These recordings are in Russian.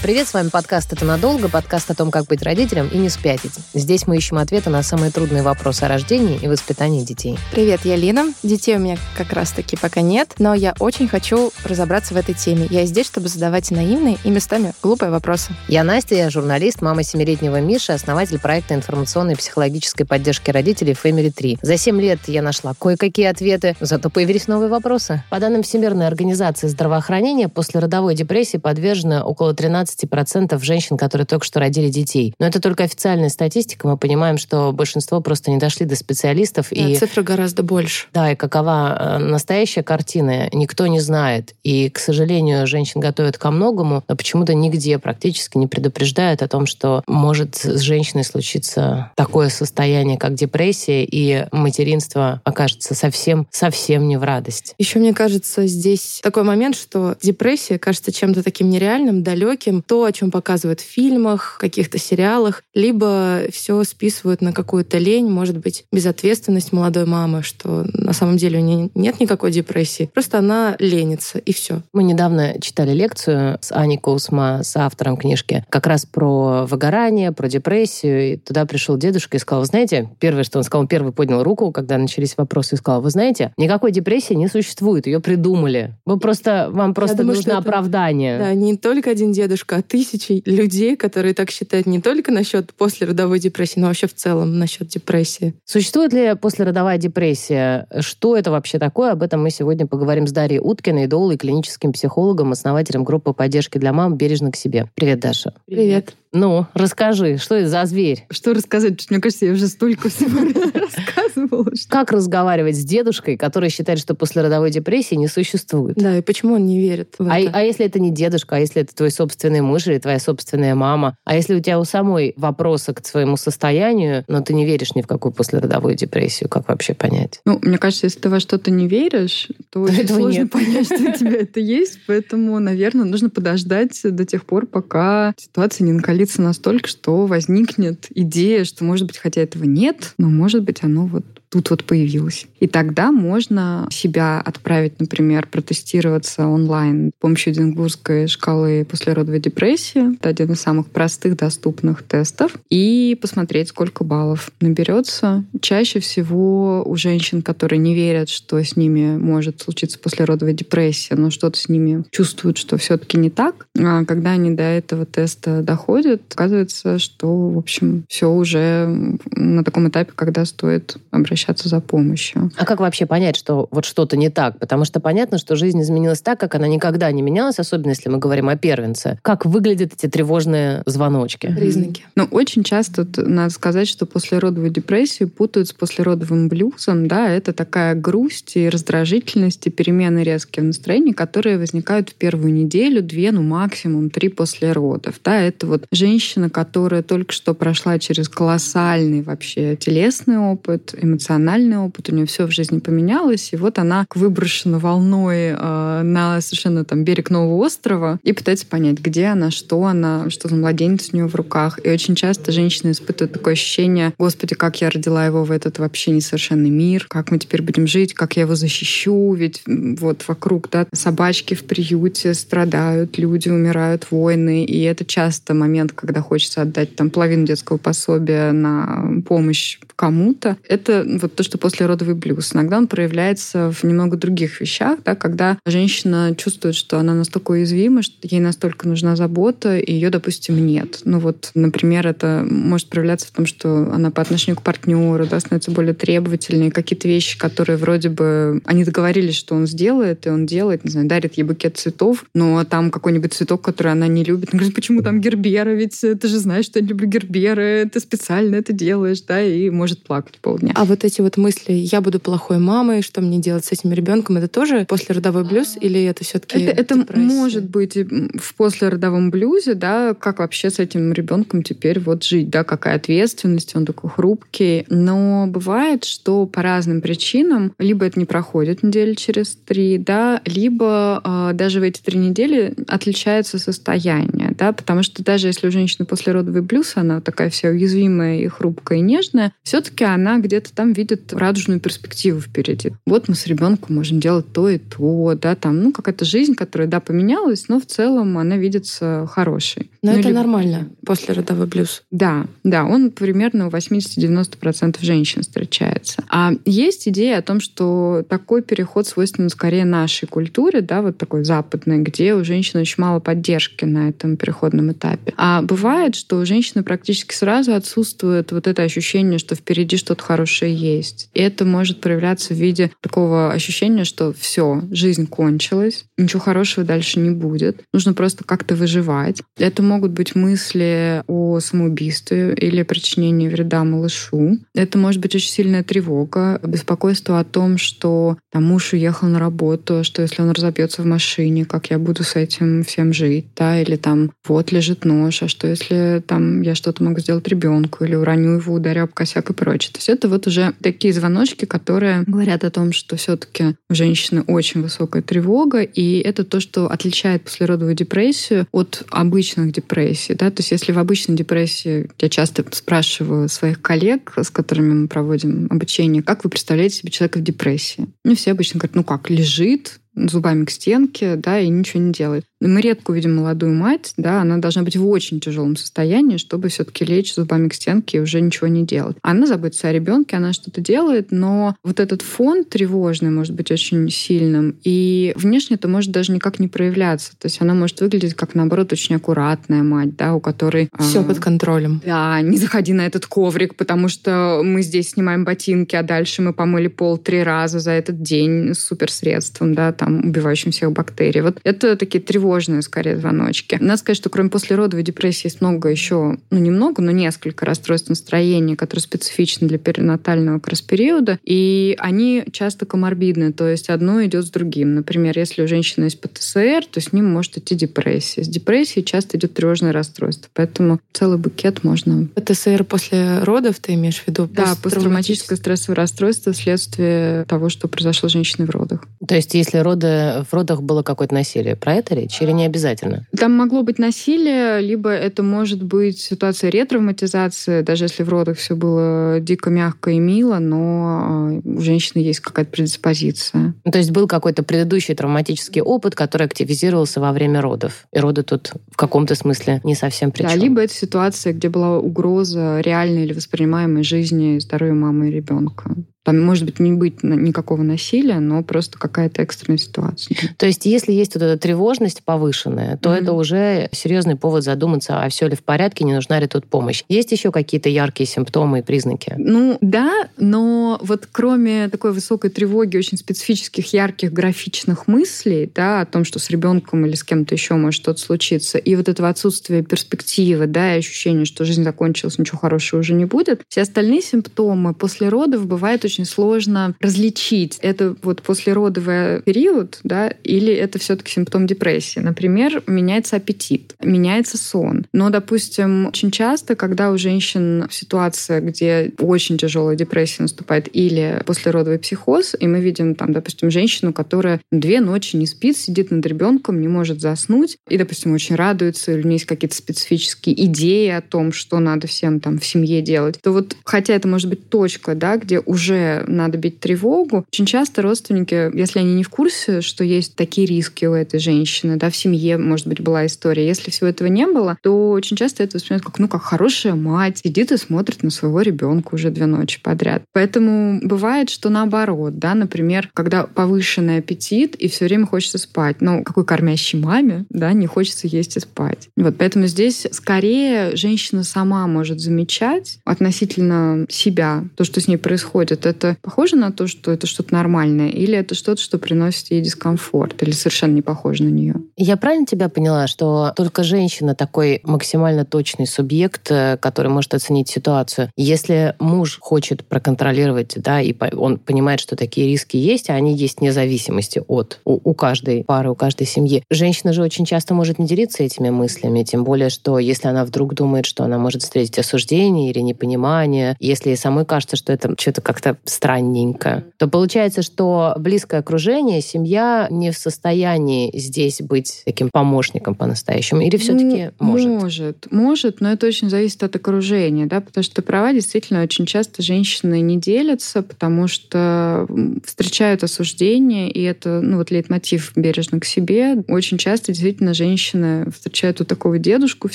Привет, с вами подкаст «Это надолго», подкаст о том, как быть родителем и не спятить. Здесь мы ищем ответы на самые трудные вопросы о рождении и воспитании детей. Привет, я Лина. Детей у меня как раз-таки пока нет, но я очень хочу разобраться в этой теме. Я здесь, чтобы задавать наивные и местами глупые вопросы. Я Настя, я журналист, мама семилетнего Миши, основатель проекта информационной и психологической поддержки родителей Family 3. За 7 лет я нашла кое-какие ответы, зато появились новые вопросы. По данным Всемирной организации здравоохранения, после родовой депрессии подвержено около 13 15% женщин, которые только что родили детей. Но это только официальная статистика. Мы понимаем, что большинство просто не дошли до специалистов. Да, и цифра гораздо больше. Да, и какова э, настоящая картина, никто не знает. И, к сожалению, женщин готовят ко многому, но почему-то нигде практически не предупреждают о том, что может с женщиной случиться такое состояние, как депрессия, и материнство окажется совсем, совсем не в радость. Еще мне кажется, здесь такой момент, что депрессия кажется чем-то таким нереальным, далеким, то, о чем показывают в фильмах, каких-то сериалах, либо все списывают на какую-то лень, может быть, безответственность молодой мамы, что на самом деле у нее нет никакой депрессии, просто она ленится, и все. Мы недавно читали лекцию с Аней Коусма, с автором книжки, как раз про выгорание, про депрессию, и туда пришел дедушка и сказал, вы знаете, первое, что он сказал, он первый поднял руку, когда начались вопросы, и сказал, вы знаете, никакой депрессии не существует, ее придумали. Вы просто, вам просто думаю, нужно это, оправдание. Да, не только один дедушка, дедушка, а тысячи людей, которые так считают не только насчет послеродовой депрессии, но вообще в целом насчет депрессии. Существует ли послеродовая депрессия? Что это вообще такое? Об этом мы сегодня поговорим с Дарьей Уткиной, идолой, клиническим психологом, основателем группы поддержки для мам «Бережно к себе». Привет, Даша. Привет. Ну, расскажи, что это за зверь? Что рассказать? Мне кажется, я уже столько всего рассказывала. Как разговаривать с дедушкой, который считает, что послеродовой депрессии не существует? Да, и почему он не верит в а, это? А если это не дедушка, а если это твой собственный муж или твоя собственная мама? А если у тебя у самой вопросы к своему состоянию, но ты не веришь ни в какую послеродовую депрессию, как вообще понять? Ну, мне кажется, если ты во что-то не веришь, то очень сложно нет. понять, что у тебя это есть. Поэтому, наверное, нужно подождать до тех пор, пока ситуация не накалится накалиться настолько, что возникнет идея, что, может быть, хотя этого нет, но, может быть, оно вот тут вот появилось. И тогда можно себя отправить, например, протестироваться онлайн с помощью Эдинбургской шкалы послеродовой депрессии. Это один из самых простых доступных тестов. И посмотреть, сколько баллов наберется. Чаще всего у женщин, которые не верят, что с ними может случиться послеродовая депрессия, но что-то с ними чувствуют, что все-таки не так, а когда они до этого теста доходят, оказывается, что, в общем, все уже на таком этапе, когда стоит обращаться обращаться за помощью. А как вообще понять, что вот что-то не так? Потому что понятно, что жизнь изменилась так, как она никогда не менялась, особенно если мы говорим о первенце. Как выглядят эти тревожные звоночки? Признаки. Ну, очень часто надо сказать, что послеродовую депрессию путают с послеродовым блюзом. Да, это такая грусть и раздражительность и перемены резкие в настроении, которые возникают в первую неделю, две, ну максимум три после родов. Да, это вот женщина, которая только что прошла через колоссальный вообще телесный опыт, эмоциональный эмоциональный опыт, у нее все в жизни поменялось, и вот она выброшена волной э, на совершенно там берег нового острова и пытается понять, где она, что она, что за младенец у нее в руках. И очень часто женщины испытывают такое ощущение, господи, как я родила его в этот вообще несовершенный мир, как мы теперь будем жить, как я его защищу, ведь вот вокруг, да, собачки в приюте страдают, люди умирают, войны, и это часто момент, когда хочется отдать там половину детского пособия на помощь кому-то. Это вот то, что послеродовый блюз. Иногда он проявляется в немного других вещах, да, когда женщина чувствует, что она настолько уязвима, что ей настолько нужна забота, и ее, допустим, нет. Ну вот, например, это может проявляться в том, что она по отношению к партнеру да, становится более требовательной, какие-то вещи, которые вроде бы они договорились, что он сделает, и он делает, не знаю, дарит ей букет цветов, но там какой-нибудь цветок, который она не любит. Она говорит, почему там гербера? Ведь ты же знаешь, что я люблю герберы, ты специально это делаешь, да, и может плакать полдня. А вот эти вот мысли, я буду плохой мамой, что мне делать с этим ребенком, это тоже послеродовой блюз или это все-таки Это, это может быть в послеродовом блюзе, да, как вообще с этим ребенком теперь вот жить, да, какая ответственность, он такой хрупкий. Но бывает, что по разным причинам либо это не проходит недели через три, да, либо э, даже в эти три недели отличается состояние, да, потому что даже если у женщины послеродовый блюз, она такая вся уязвимая и хрупкая и нежная, все-таки она где-то там видит радужную перспективу впереди. Вот мы с ребенком можем делать то и то, да, там, ну, какая-то жизнь, которая, да, поменялась, но в целом она видится хорошей. Но ну, это либо... нормально, после родовой блюз. Да, да, он примерно у 80-90% женщин встречается. А есть идея о том, что такой переход свойственен скорее нашей культуре, да, вот такой западной, где у женщин очень мало поддержки на этом переходном этапе. А бывает, что у женщины практически сразу отсутствует вот это ощущение, что впереди что-то хорошее есть. И это может проявляться в виде такого ощущения, что все, жизнь кончилась, ничего хорошего дальше не будет. Нужно просто как-то выживать. Это могут быть мысли о самоубийстве или причинении вреда малышу. Это может быть очень сильная тревога, беспокойство о том, что там, муж уехал на работу, что если он разобьется в машине, как я буду с этим всем жить, да, или там вот лежит нож, а что если там я что-то могу сделать ребенку, или уроню его, ударю об косяк и прочее. То есть это вот уже такие звоночки, которые говорят о том, что все-таки у женщины очень высокая тревога, и это то, что отличает послеродовую депрессию от обычных депрессий. Да? То есть если в обычной депрессии, я часто спрашиваю своих коллег, с которыми мы проводим обучение, как вы представляете себе человека в депрессии? Ну, все обычно говорят, ну как, лежит, зубами к стенке, да, и ничего не делает. Мы редко увидим молодую мать, да, она должна быть в очень тяжелом состоянии, чтобы все-таки лечь зубами к стенке и уже ничего не делать. Она заботится о ребенке, она что-то делает, но вот этот фон тревожный может быть очень сильным, и внешне это может даже никак не проявляться. То есть она может выглядеть как, наоборот, очень аккуратная мать, да, у которой... Все э, под контролем. Да, не заходи на этот коврик, потому что мы здесь снимаем ботинки, а дальше мы помыли пол три раза за этот день с суперсредством, да, там, убивающим всех бактерий. Вот это такие тревожные скорее, звоночки. Надо сказать, что кроме послеродовой депрессии есть много еще, ну, немного, но несколько расстройств настроения, которые специфичны для перинатального как раз периода, и они часто коморбидны, то есть одно идет с другим. Например, если у женщины есть ПТСР, то с ним может идти депрессия. С депрессией часто идет тревожное расстройство, поэтому целый букет можно... ПТСР после родов ты имеешь в виду? Да, посттравматическое стрессовое расстройство вследствие того, что произошло с женщиной в родах. То есть если роды, в родах было какое-то насилие, про это речь? или не обязательно? Там могло быть насилие, либо это может быть ситуация ретравматизации, даже если в родах все было дико мягко и мило, но а, у женщины есть какая-то предиспозиция. Ну, то есть был какой-то предыдущий травматический опыт, который активизировался во время родов. И роды тут в каком-то смысле не совсем при Да, либо это ситуация, где была угроза реальной или воспринимаемой жизни и здоровья мамы и ребенка. Там может быть не быть никакого насилия, но просто какая-то экстренная ситуация. То есть, если есть вот эта тревожность повышенная, то mm-hmm. это уже серьезный повод задуматься, а все ли в порядке, не нужна ли тут помощь. Есть еще какие-то яркие симптомы и признаки? Ну да, но вот кроме такой высокой тревоги, очень специфических, ярких, графичных мыслей, да, о том, что с ребенком или с кем-то еще может что-то случиться, и вот этого отсутствия перспективы, да, и ощущения, что жизнь закончилась, ничего хорошего уже не будет, все остальные симптомы после родов бывают очень очень сложно различить, это вот послеродовый период, да, или это все-таки симптом депрессии. Например, меняется аппетит, меняется сон. Но, допустим, очень часто, когда у женщин ситуация, где очень тяжелая депрессия наступает, или послеродовый психоз, и мы видим там, допустим, женщину, которая две ночи не спит, сидит над ребенком, не может заснуть, и, допустим, очень радуется, или у нее есть какие-то специфические идеи о том, что надо всем там в семье делать, то вот, хотя это может быть точка, да, где уже надо бить тревогу. Очень часто родственники, если они не в курсе, что есть такие риски у этой женщины, да, в семье, может быть, была история, если всего этого не было, то очень часто это воспринимают как, ну, как хорошая мать, сидит и смотрит на своего ребенка уже две ночи подряд. Поэтому бывает, что наоборот, да, например, когда повышенный аппетит и все время хочется спать. Ну, какой кормящей маме, да, не хочется есть и спать. Вот, поэтому здесь скорее женщина сама может замечать относительно себя то, что с ней происходит это похоже на то, что это что-то нормальное, или это что-то, что приносит ей дискомфорт, или совершенно не похоже на нее? Я правильно тебя поняла, что только женщина такой максимально точный субъект, э, который может оценить ситуацию. Если муж хочет проконтролировать, да, и он понимает, что такие риски есть, а они есть вне зависимости от у, у каждой пары, у каждой семьи. Женщина же очень часто может не делиться этими мыслями, тем более, что если она вдруг думает, что она может встретить осуждение или непонимание, если ей самой кажется, что это что-то как-то странненько, то получается, что близкое окружение, семья не в состоянии здесь быть таким помощником по-настоящему? Или все-таки ну, может? Может, может, но это очень зависит от окружения, да, потому что права действительно очень часто женщины не делятся, потому что встречают осуждение, и это, ну вот лейтмотив бережно к себе. Очень часто действительно женщины встречают вот такого дедушку в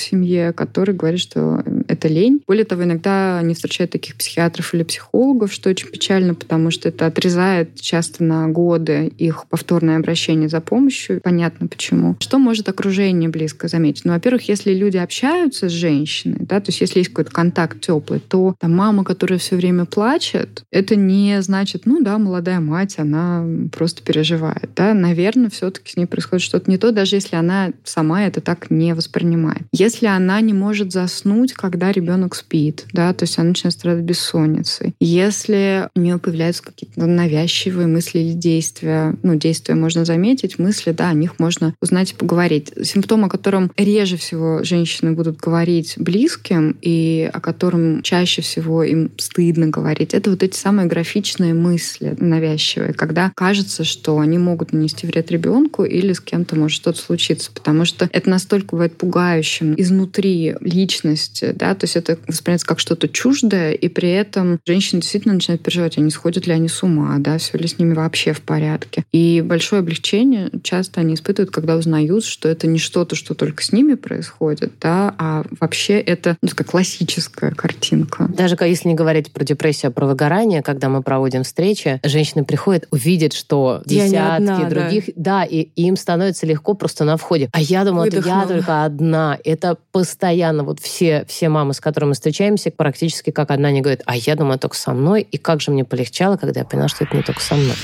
семье, который говорит, что это лень. Более того, иногда они встречают таких психиатров или психологов, что очень печально, потому что это отрезает часто на годы их повторное обращение за помощью. Понятно почему. Что может окружение близко заметить? Ну, во-первых, если люди общаются с женщиной, да, то есть если есть какой-то контакт теплый, то там мама, которая все время плачет, это не значит, ну да, молодая мать, она просто переживает. Да? Наверное, все-таки с ней происходит что-то не то, даже если она сама это так не воспринимает. Если она не может заснуть, когда ребенок спит, да, то есть она начинает страдать бессонницей. Если у нее появляются какие-то навязчивые мысли или действия, ну, действия можно заметить, мысли, да, о них можно узнать и поговорить. Симптом, о котором реже всего женщины будут говорить близким и о котором чаще всего им стыдно говорить, это вот эти самые графичные мысли навязчивые, когда кажется, что они могут нанести вред ребенку или с кем-то может что-то случиться, потому что это настолько бывает пугающим изнутри личности, да, то есть это воспринимается как что-то чуждое, и при этом женщины действительно начинают переживать, а не сходят ли они с ума, да, все ли с ними вообще в порядке. И большое облегчение часто они испытывают, когда узнают, что это не что-то, что только с ними происходит, да, а вообще это ну, такая классическая картинка. Даже если не говорить про депрессию, а про выгорание, когда мы проводим встречи, женщины приходят, увидят, что десятки одна, других, да, да и, им становится легко просто на входе. А я думаю, это я только одна. Это постоянно вот все, все мамы, с которыми мы встречаемся, практически как одна, не говорят, а я думаю, только со мной. И как же мне полегчало, когда я поняла, что это не только со мной.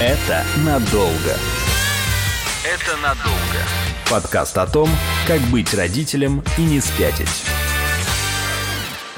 Это надолго. Это надолго. Подкаст о том, как быть родителем и не спятить.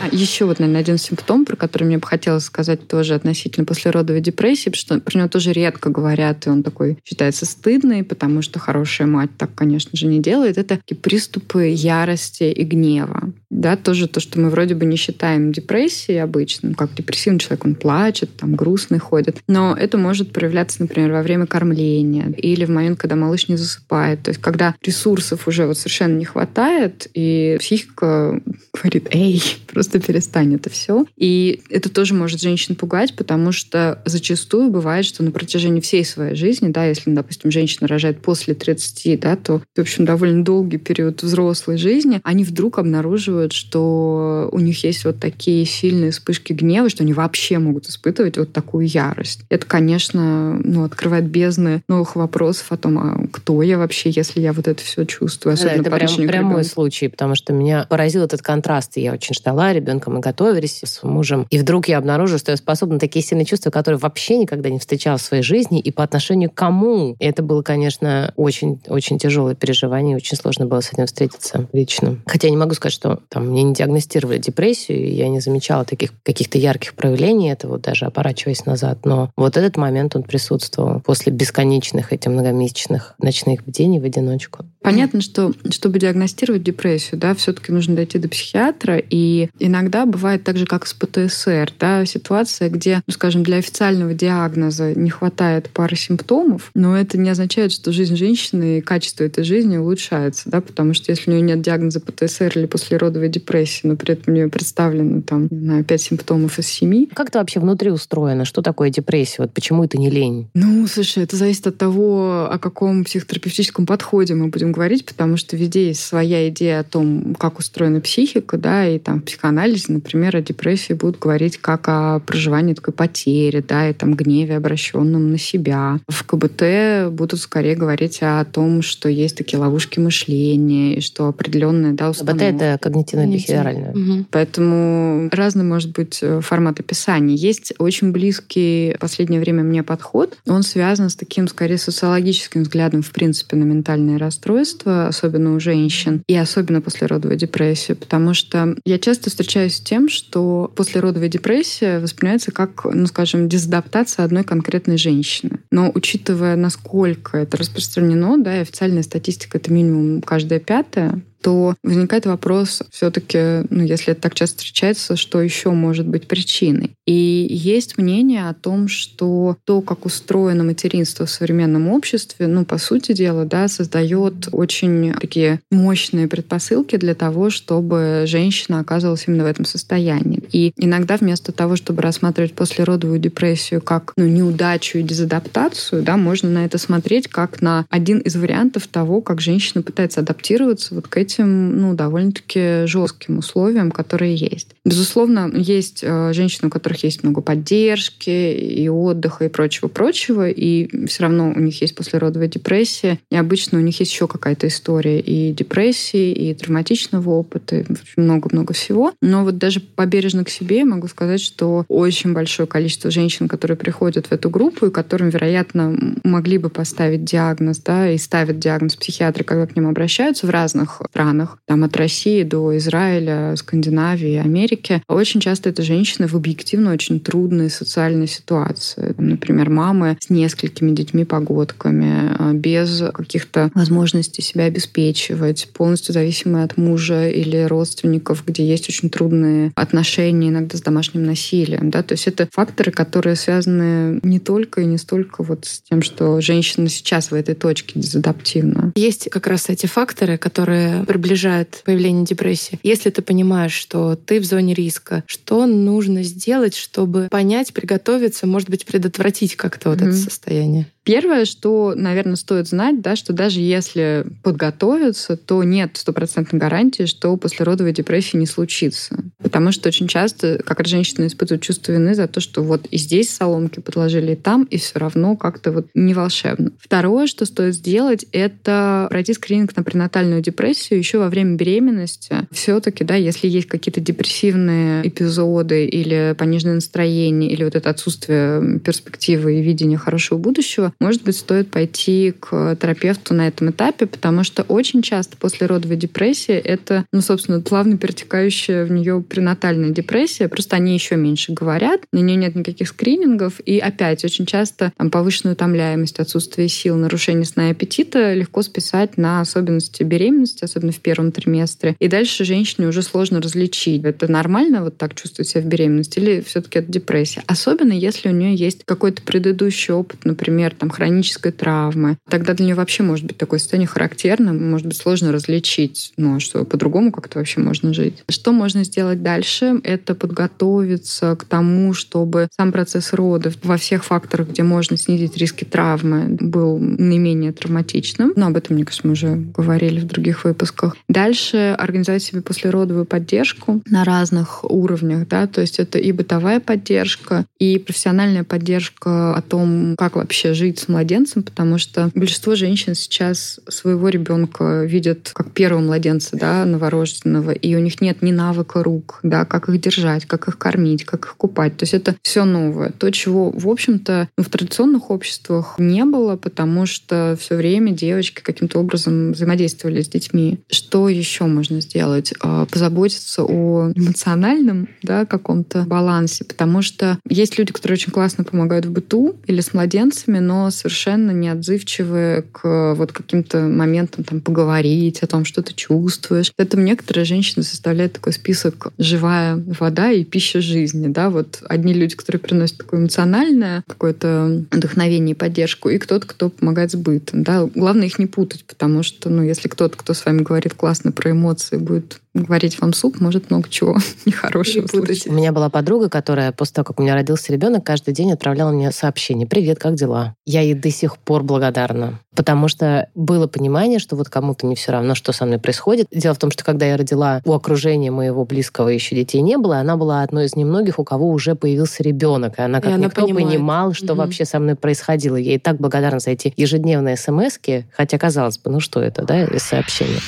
А еще вот, наверное, один симптом, про который мне бы хотелось сказать тоже относительно послеродовой депрессии, потому что про него тоже редко говорят, и он такой считается стыдный, потому что хорошая мать так, конечно же, не делает. Это приступы ярости и гнева. Да, тоже то, что мы вроде бы не считаем депрессией обычно, ну, как депрессивный человек, он плачет, там грустный ходит. Но это может проявляться, например, во время кормления или в момент, когда малыш не засыпает. То есть когда ресурсов уже вот совершенно не хватает, и психика говорит, эй, просто перестань это все. И это тоже может женщин пугать, потому что зачастую бывает, что на протяжении всей своей жизни, да, если, допустим, женщина рожает после 30, да, то, в общем, довольно долгий период взрослой жизни, они вдруг обнаруживают, что у них есть вот такие сильные вспышки гнева, что они вообще могут испытывать вот такую ярость. Это, конечно, ну, открывает бездны новых вопросов о том, а кто я вообще, если я вот это все чувствую, особенно да, это прям, прямой случай, потому что меня поразил этот контраст, и я очень ждала ребенка, мы готовились с мужем, и вдруг я обнаружила, что я способна такие сильные чувства, которые вообще никогда не встречала в своей жизни, и по отношению к кому. И это было, конечно, очень-очень тяжелое переживание, очень сложно было с этим встретиться лично. Хотя я не могу сказать, что там мне не диагностировали депрессию, и я не замечала таких каких-то ярких проявлений этого, даже оборачиваясь назад. Но вот этот момент, он присутствовал после бесконечных этих многомесячных ночных бдений в одиночку. Понятно, что чтобы диагностировать депрессию, да, все-таки нужно дойти до психиатра, и иногда бывает так же, как с ПТСР, да, ситуация, где, ну, скажем, для официального диагноза не хватает пары симптомов, но это не означает, что жизнь женщины и качество этой жизни улучшается, да, потому что если у нее нет диагноза ПТСР или послеродовой депрессии, но при этом у нее представлено там, не знаю, пять симптомов из семи. Как это вообще внутри устроено? Что такое депрессия? Вот почему это не лень? Ну, слушай, это зависит от того, о каком психотерапевтическом подходе мы будем говорить, потому что везде есть своя идея о том, как устроена психика, да, и там в психоанализе, например, о депрессии будут говорить как о проживании такой потери, да, и там гневе, обращенном на себя. В КБТ будут скорее говорить о том, что есть такие ловушки мышления, и что определенные, да, установки. КБТ — это когнитивно-бихевиоральное. Угу. Поэтому разный может быть э, формат описания. Есть очень близкий в последнее время мне подход. Он связан с таким, скорее, социологическим взглядом, в принципе, на ментальные расстройства, особенно у женщин, и особенно послеродовая депрессия, потому что я часто встречаюсь с тем, что послеродовая депрессия воспринимается как, ну, скажем, дезадаптация одной конкретной женщины. Но учитывая, насколько это распространено, да, и официальная статистика — это минимум каждая пятая, то возникает вопрос все-таки, ну, если это так часто встречается, что еще может быть причиной. И есть мнение о том, что то, как устроено материнство в современном обществе, ну, по сути дела, да, создает очень такие мощные предпосылки для того, чтобы женщина оказывалась именно в этом состоянии. И иногда вместо того, чтобы рассматривать послеродовую депрессию как ну, неудачу и дезадаптацию, да, можно на это смотреть как на один из вариантов того, как женщина пытается адаптироваться вот к этим этим ну, довольно-таки жестким условиям, которые есть. Безусловно, есть э, женщины, у которых есть много поддержки и отдыха и прочего-прочего, и все равно у них есть послеродовая депрессия, и обычно у них есть еще какая-то история и депрессии, и травматичного опыта, много-много всего. Но вот даже побережно к себе могу сказать, что очень большое количество женщин, которые приходят в эту группу, и которым, вероятно, могли бы поставить диагноз, да, и ставят диагноз психиатры, когда к ним обращаются в разных странах, там от России до Израиля, Скандинавии, Америки, очень часто это женщины в объективно очень трудной социальной ситуации. Например, мамы с несколькими детьми-погодками, а, без каких-то возможностей себя обеспечивать, полностью зависимые от мужа или родственников, где есть очень трудные отношения иногда с домашним насилием. Да? То есть это факторы, которые связаны не только и не столько вот с тем, что женщина сейчас в этой точке дезадаптивна. Есть как раз эти факторы, которые приближает появление депрессии. Если ты понимаешь, что ты в зоне риска, что нужно сделать, чтобы понять, приготовиться, может быть, предотвратить как-то вот mm-hmm. это состояние? Первое, что, наверное, стоит знать, да, что даже если подготовиться, то нет стопроцентной гарантии, что послеродовой депрессии не случится. Потому что очень часто как раз женщины испытывают чувство вины за то, что вот и здесь соломки подложили, и там, и все равно как-то вот не волшебно. Второе, что стоит сделать, это пройти скрининг на пренатальную депрессию еще во время беременности. Все-таки, да, если есть какие-то депрессивные эпизоды или пониженное настроение, или вот это отсутствие перспективы и видения хорошего будущего, может быть, стоит пойти к терапевту на этом этапе, потому что очень часто после родовой депрессии это, ну, собственно, плавно перетекающая в нее пренатальная депрессия, просто они еще меньше говорят, на нее нет никаких скринингов, и опять очень часто там, повышенную утомляемость, отсутствие сил, нарушение сна и аппетита легко списать на особенности беременности, особенно в первом триместре. И дальше женщине уже сложно различить, это нормально вот так чувствовать себя в беременности или все-таки это депрессия. Особенно если у нее есть какой-то предыдущий опыт, например, там, хронической травмы. Тогда для нее вообще может быть такое состояние характерным, может быть сложно различить, ну, а что по-другому как-то вообще можно жить. Что можно сделать дальше? Это подготовиться к тому, чтобы сам процесс родов во всех факторах, где можно снизить риски травмы, был наименее травматичным. Но об этом, мне кажется, мы уже говорили в других выпусках. Дальше организовать себе послеродовую поддержку на разных уровнях, да, то есть это и бытовая поддержка, и профессиональная поддержка о том, как вообще жить жить с младенцем, потому что большинство женщин сейчас своего ребенка видят как первого младенца, да, новорожденного, и у них нет ни навыка рук, да, как их держать, как их кормить, как их купать. То есть это все новое. То, чего, в общем-то, ну, в традиционных обществах не было, потому что все время девочки каким-то образом взаимодействовали с детьми. Что еще можно сделать? А, позаботиться о эмоциональном да, каком-то балансе, потому что есть люди, которые очень классно помогают в быту или с младенцами, но совершенно неотзывчивые к вот каким-то моментам там поговорить о том, что ты чувствуешь. Это некоторые женщины составляют такой список «живая вода и пища жизни». Да? Вот одни люди, которые приносят такое эмоциональное какое-то вдохновение и поддержку, и кто-то, кто помогает с бытом. Да? Главное их не путать, потому что ну, если кто-то, кто с вами говорит классно про эмоции, будет варить вам суп может много чего нехорошего случиться. У меня была подруга, которая после того, как у меня родился ребенок, каждый день отправляла мне сообщение. «Привет, как дела?» Я ей до сих пор благодарна. Потому что было понимание, что вот кому-то не все равно, что со мной происходит. Дело в том, что когда я родила, у окружения моего близкого еще детей не было, она была одной из немногих, у кого уже появился ребенок. И она как и никто она понимала, что угу. вообще со мной происходило. Я ей так благодарна за эти ежедневные смс хотя, казалось бы, ну что это, да, из сообщения.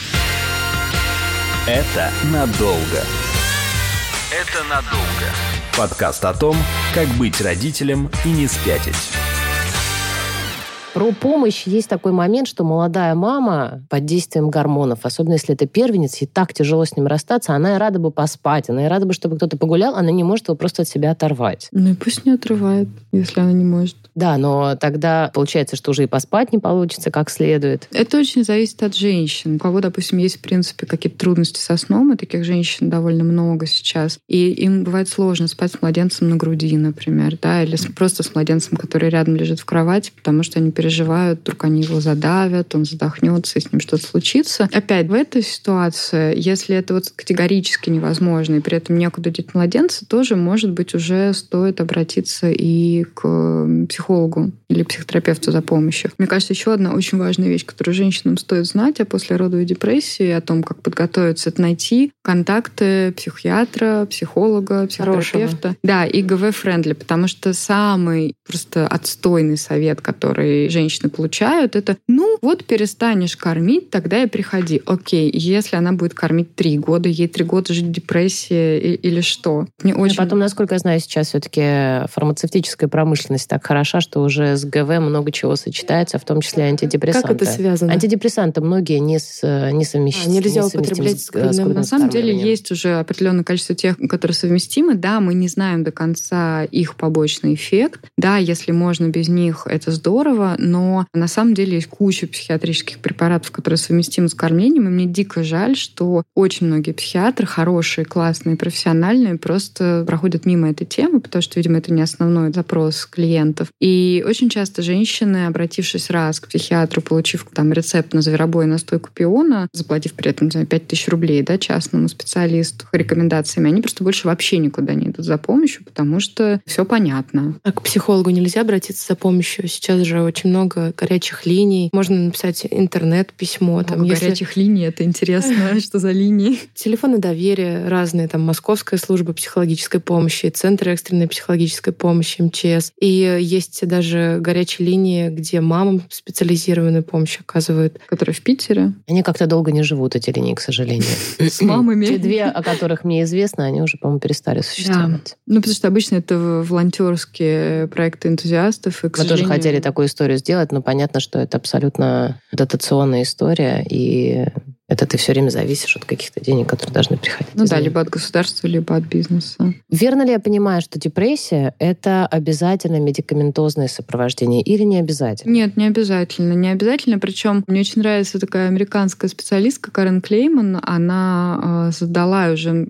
Это надолго. Это надолго. Подкаст о том, как быть родителем и не спятить. Про помощь есть такой момент, что молодая мама под действием гормонов, особенно если это первенец, и так тяжело с ним расстаться, она и рада бы поспать, она и рада бы, чтобы кто-то погулял, она не может его просто от себя оторвать. Ну и пусть не отрывает, если она не может. Да, но тогда получается, что уже и поспать не получится как следует. Это очень зависит от женщин. У кого, допустим, есть, в принципе, какие-то трудности со сном, и таких женщин довольно много сейчас. И им бывает сложно спать с младенцем на груди, например, да, или просто с младенцем, который рядом лежит в кровати, потому что они переживают, вдруг они его задавят, он задохнется, и с ним что-то случится. Опять, в этой ситуации, если это вот категорически невозможно, и при этом некуда деть младенца, тоже, может быть, уже стоит обратиться и к психологу или психотерапевту за помощью. Мне кажется, еще одна очень важная вещь, которую женщинам стоит знать о послеродовой депрессии, о том, как подготовиться, это найти контакты психиатра, психолога, психотерапевта. Хорошего. Да, и ГВ-friendly, потому что самый просто отстойный совет, который женщины получают, это ну вот перестанешь кормить, тогда и приходи. Окей, если она будет кормить три года, ей три года жить в депрессии или что? Мне очень... И потом, насколько я знаю, сейчас все-таки фармацевтическая промышленность так хороша, что уже с ГВ много чего сочетается, в том числе антидепрессанты. Как это связано? Антидепрессанты многие не, с, не совмещены. А, нельзя не употреблять с, с, На самом деле есть уже определенное количество тех, которые совместимы. Да, мы не знаем до конца их побочный эффект. Да, если можно без них, это здорово, но на самом деле есть куча психиатрических препаратов, которые совместимы с кормлением, и мне дико жаль, что очень многие психиатры, хорошие, классные, профессиональные, просто проходят мимо этой темы, потому что, видимо, это не основной запрос клиентов. И очень часто женщины, обратившись раз к психиатру, получив там рецепт на зверобой настойку пиона, заплатив при этом, не знаю, 5 тысяч рублей да, частному специалисту рекомендациями, они просто больше вообще никуда не идут за помощью, потому что все понятно. А к психологу нельзя обратиться за помощью? Сейчас же очень много горячих линий. Можно написать интернет-письмо. Там, если... горячих линий, это интересно. Что за линии? Телефоны доверия разные. Там Московская служба психологической помощи, Центр экстренной психологической помощи, МЧС. И есть даже горячие линии, где мамам специализированную помощь оказывают. Которые в Питере? Они как-то долго не живут, эти линии, к сожалению. С мамами? Те две, о которых мне известно, они уже, по-моему, перестали существовать. Ну, потому что обычно это волонтерские проекты энтузиастов. Мы тоже хотели такую историю сделать, но понятно, что это абсолютно дотационная история, и это ты все время зависишь от каких-то денег, которые должны приходить. Ну да, либо от государства, либо от бизнеса. Верно ли я понимаю, что депрессия — это обязательно медикаментозное сопровождение или не обязательно? Нет, не обязательно. Не обязательно. Причем мне очень нравится такая американская специалистка Карен Клейман. Она э, задала уже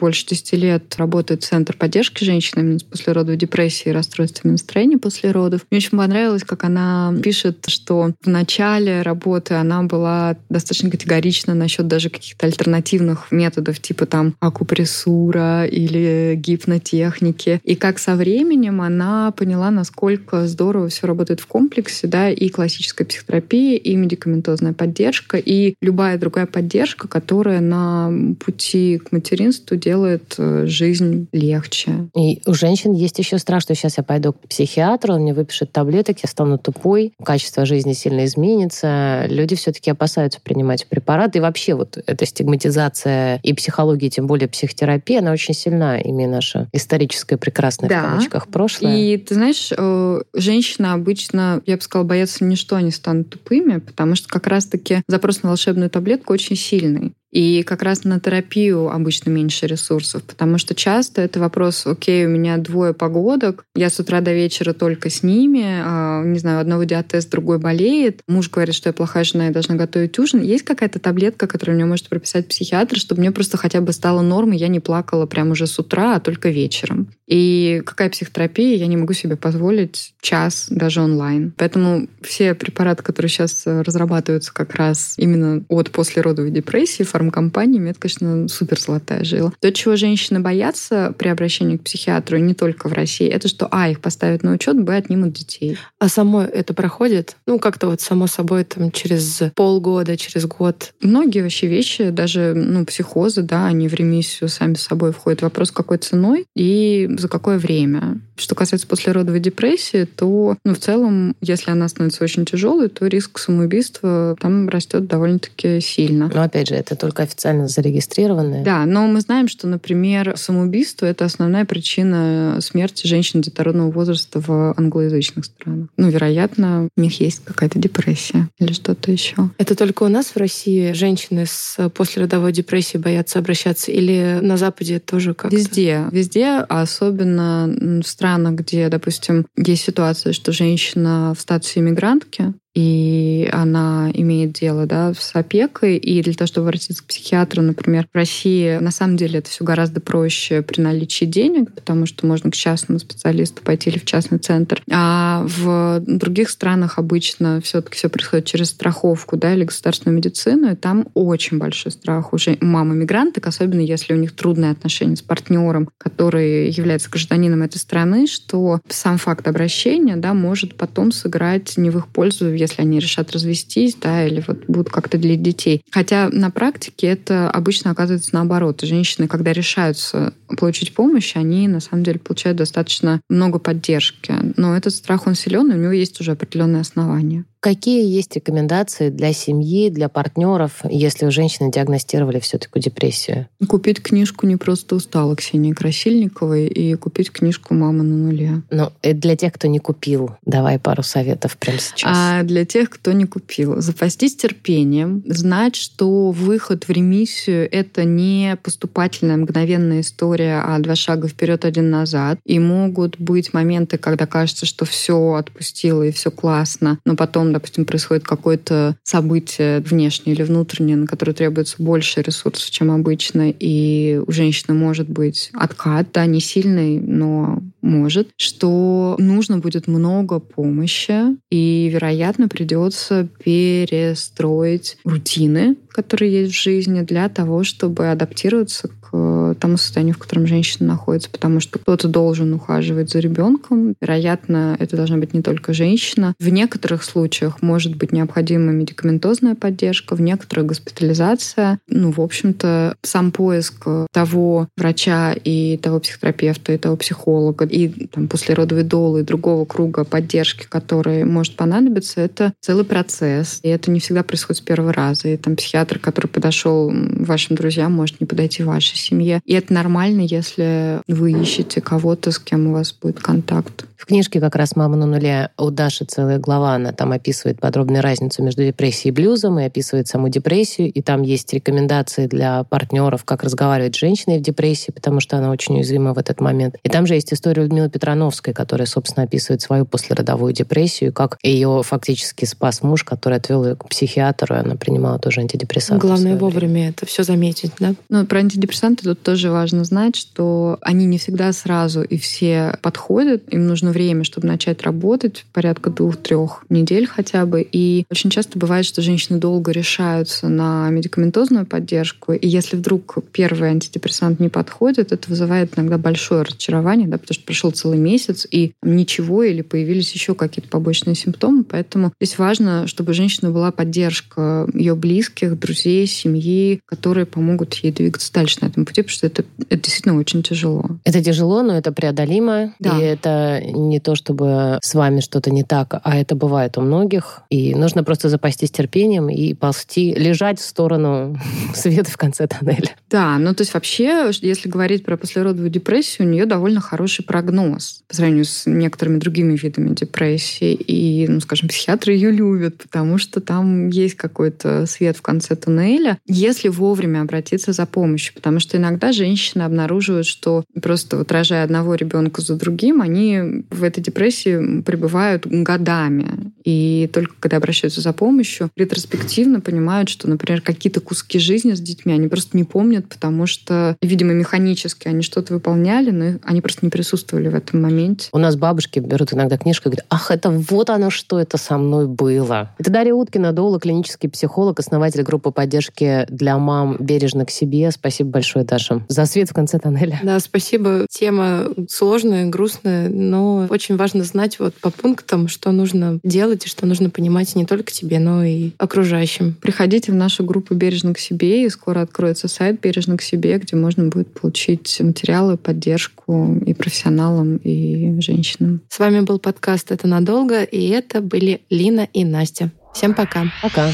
больше 10 лет работает Центр поддержки женщин именно с послеродовой депрессией и расстройствами настроения после родов. Мне очень понравилось, как она пишет, что в начале работы она была достаточно категорична насчет даже каких-то альтернативных методов, типа там акупрессура или гипнотехники. И как со временем она поняла, насколько здорово все работает в комплексе, да, и классическая психотерапия, и медикаментозная поддержка, и любая другая поддержка, которая на пути к материнству делает э, жизнь легче. И у женщин есть еще страх, что сейчас я пойду к психиатру, он мне выпишет таблеток, я стану тупой, качество жизни сильно изменится. Люди все-таки опасаются принимать препараты. И вообще вот эта стигматизация и психология, тем более психотерапия, она очень сильна, имея наше историческое прекрасное да. в кавычках прошлое. И ты знаешь, э, женщины обычно, я бы сказала, боятся ни что они станут тупыми, потому что как раз-таки запрос на волшебную таблетку очень сильный. И как раз на терапию обычно меньше ресурсов, потому что часто это вопрос, окей, у меня двое погодок, я с утра до вечера только с ними, а, не знаю, одного диатез, другой болеет, муж говорит, что я плохая жена, я должна готовить ужин. Есть какая-то таблетка, которую мне может прописать психиатр, чтобы мне просто хотя бы стало нормой, я не плакала прямо уже с утра, а только вечером. И какая психотерапия? Я не могу себе позволить час даже онлайн. Поэтому все препараты, которые сейчас разрабатываются как раз именно от послеродовой депрессии фармкомпаниями, это, конечно, супер золотая жила. То, чего женщины боятся при обращении к психиатру не только в России, это что, а, их поставят на учет, б, отнимут детей. А само это проходит? Ну, как-то вот само собой там через полгода, через год? Многие вообще вещи, даже ну, психозы, да, они в ремиссию сами с собой входят. Вопрос, какой ценой и за какое время. Что касается послеродовой депрессии, то ну, в целом, если она становится очень тяжелой, то риск самоубийства там растет довольно-таки сильно. Но опять же, это только официально зарегистрированное. Да, но мы знаем, что, например, самоубийство это основная причина смерти женщин детородного возраста в англоязычных странах. Ну, вероятно, у них есть какая-то депрессия или что-то еще. Это только у нас в России женщины с послеродовой депрессией боятся обращаться или на Западе тоже как-то? Везде. Везде, а особенно в странах, где, допустим, есть ситуация, что женщина в статусе иммигрантки, и она имеет дело да, с опекой, и для того, чтобы обратиться к психиатру, например, в России на самом деле это все гораздо проще при наличии денег, потому что можно к частному специалисту пойти или в частный центр. А в других странах обычно все-таки все происходит через страховку да, или государственную медицину, и там очень большой страх уже мамы мигранток, особенно если у них трудные отношения с партнером, который является гражданином этой страны, что сам факт обращения да, может потом сыграть не в их пользу если они решат развестись, да, или вот будут как-то для детей. Хотя на практике это обычно оказывается наоборот. Женщины, когда решаются получить помощь, они на самом деле получают достаточно много поддержки. Но этот страх, он силен, и у него есть уже определенные основания. Какие есть рекомендации для семьи, для партнеров, если у женщины диагностировали все-таки депрессию? Купить книжку «Не просто устала» Ксении Красильниковой и купить книжку «Мама на нуле». Ну, и для тех, кто не купил, давай пару советов прямо сейчас. А для тех, кто не купил, запастись терпением, знать, что выход в ремиссию — это не поступательная мгновенная история, а два шага вперед, один назад. И могут быть моменты, когда кажется, что все отпустило и все классно, но потом допустим, происходит какое-то событие внешнее или внутреннее, на которое требуется больше ресурсов, чем обычно, и у женщины может быть откат, да, не сильный, но может, что нужно будет много помощи, и, вероятно, придется перестроить рутины, которые есть в жизни, для того, чтобы адаптироваться к тому состоянию, в котором женщина находится, потому что кто-то должен ухаживать за ребенком. Вероятно, это должна быть не только женщина. В некоторых случаях может быть необходима медикаментозная поддержка, в некоторых госпитализация. Ну, в общем-то, сам поиск того врача и того психотерапевта, и того психолога, и там, послеродовой долы, и другого круга поддержки, который может понадобиться, это целый процесс. И это не всегда происходит с первого раза. И там психиатр, который подошел вашим друзьям, может не подойти вашей семье. И это нормально, если вы ищете кого-то, с кем у вас будет контакт. В книжке как раз «Мама на нуле» у Даши целая глава, она там описывает подробную разницу между депрессией и блюзом, и описывает саму депрессию, и там есть рекомендации для партнеров, как разговаривать с женщиной в депрессии, потому что она очень уязвима в этот момент. И там же есть история Людмилы Петрановской, которая, собственно, описывает свою послеродовую депрессию, как ее фактически спас муж, который отвел ее к психиатру, и она принимала тоже антидепрессанты. Главное вовремя время. это все заметить, да? Ну, про антидепрессанты тут тоже важно знать, что они не всегда сразу и все подходят. Им нужно время, чтобы начать работать, порядка двух-трех недель хотя бы. И очень часто бывает, что женщины долго решаются на медикаментозную поддержку. И если вдруг первый антидепрессант не подходит, это вызывает иногда большое разочарование, да, потому что прошел целый месяц, и ничего, или появились еще какие-то побочные симптомы. Поэтому здесь важно, чтобы у женщины была поддержка ее близких, друзей, семьи, которые помогут ей двигаться дальше на этом пути, потому что это, это действительно очень тяжело. Это тяжело, но это преодолимо. Да. И это не то, чтобы с вами что-то не так, а это бывает у многих. И нужно просто запастись терпением и ползти, лежать в сторону света в конце тоннеля. Да, ну то есть вообще, если говорить про послеродовую депрессию, у нее довольно хороший прогноз по сравнению с некоторыми другими видами депрессии. И, ну, скажем, психиатры ее любят, потому что там есть какой-то свет в конце туннеля, если вовремя обратиться за помощью. Потому что иногда женщины обнаруживают, что просто вот рожая одного ребенка за другим, они в этой депрессии пребывают годами. И только когда обращаются за помощью, ретроспективно понимают, что, например, какие-то куски жизни с детьми они просто не помнят, потому что, видимо, механически они что-то выполняли, но они просто не присутствовали в этом моменте. У нас бабушки берут иногда книжку и говорят, ах, это вот оно, что это со мной было. Это Дарья Уткина, доула, клинический психолог, основатель группы поддержки для мам «Бережно к себе». Спасибо большое, Даша, за свет в конце тоннеля. Да, спасибо. Тема сложная, грустная, но очень важно знать вот по пунктам, что нужно делать и что нужно понимать не только тебе, но и окружающим. Приходите в нашу группу «Бережно к себе», и скоро откроется сайт «Бережно к себе», где можно будет получить материалы, поддержку и профессионалам, и женщинам. С вами был подкаст «Это надолго», и это были Лина и Настя. Всем пока. Пока.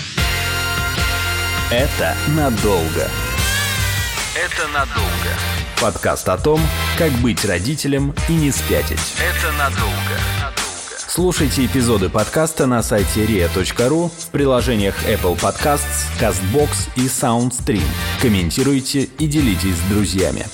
Это надолго. Это надолго. Подкаст о том, как быть родителем и не спятить. Это надолго. Слушайте эпизоды подкаста на сайте ria.ru в приложениях Apple Podcasts, CastBox и SoundStream. Комментируйте и делитесь с друзьями.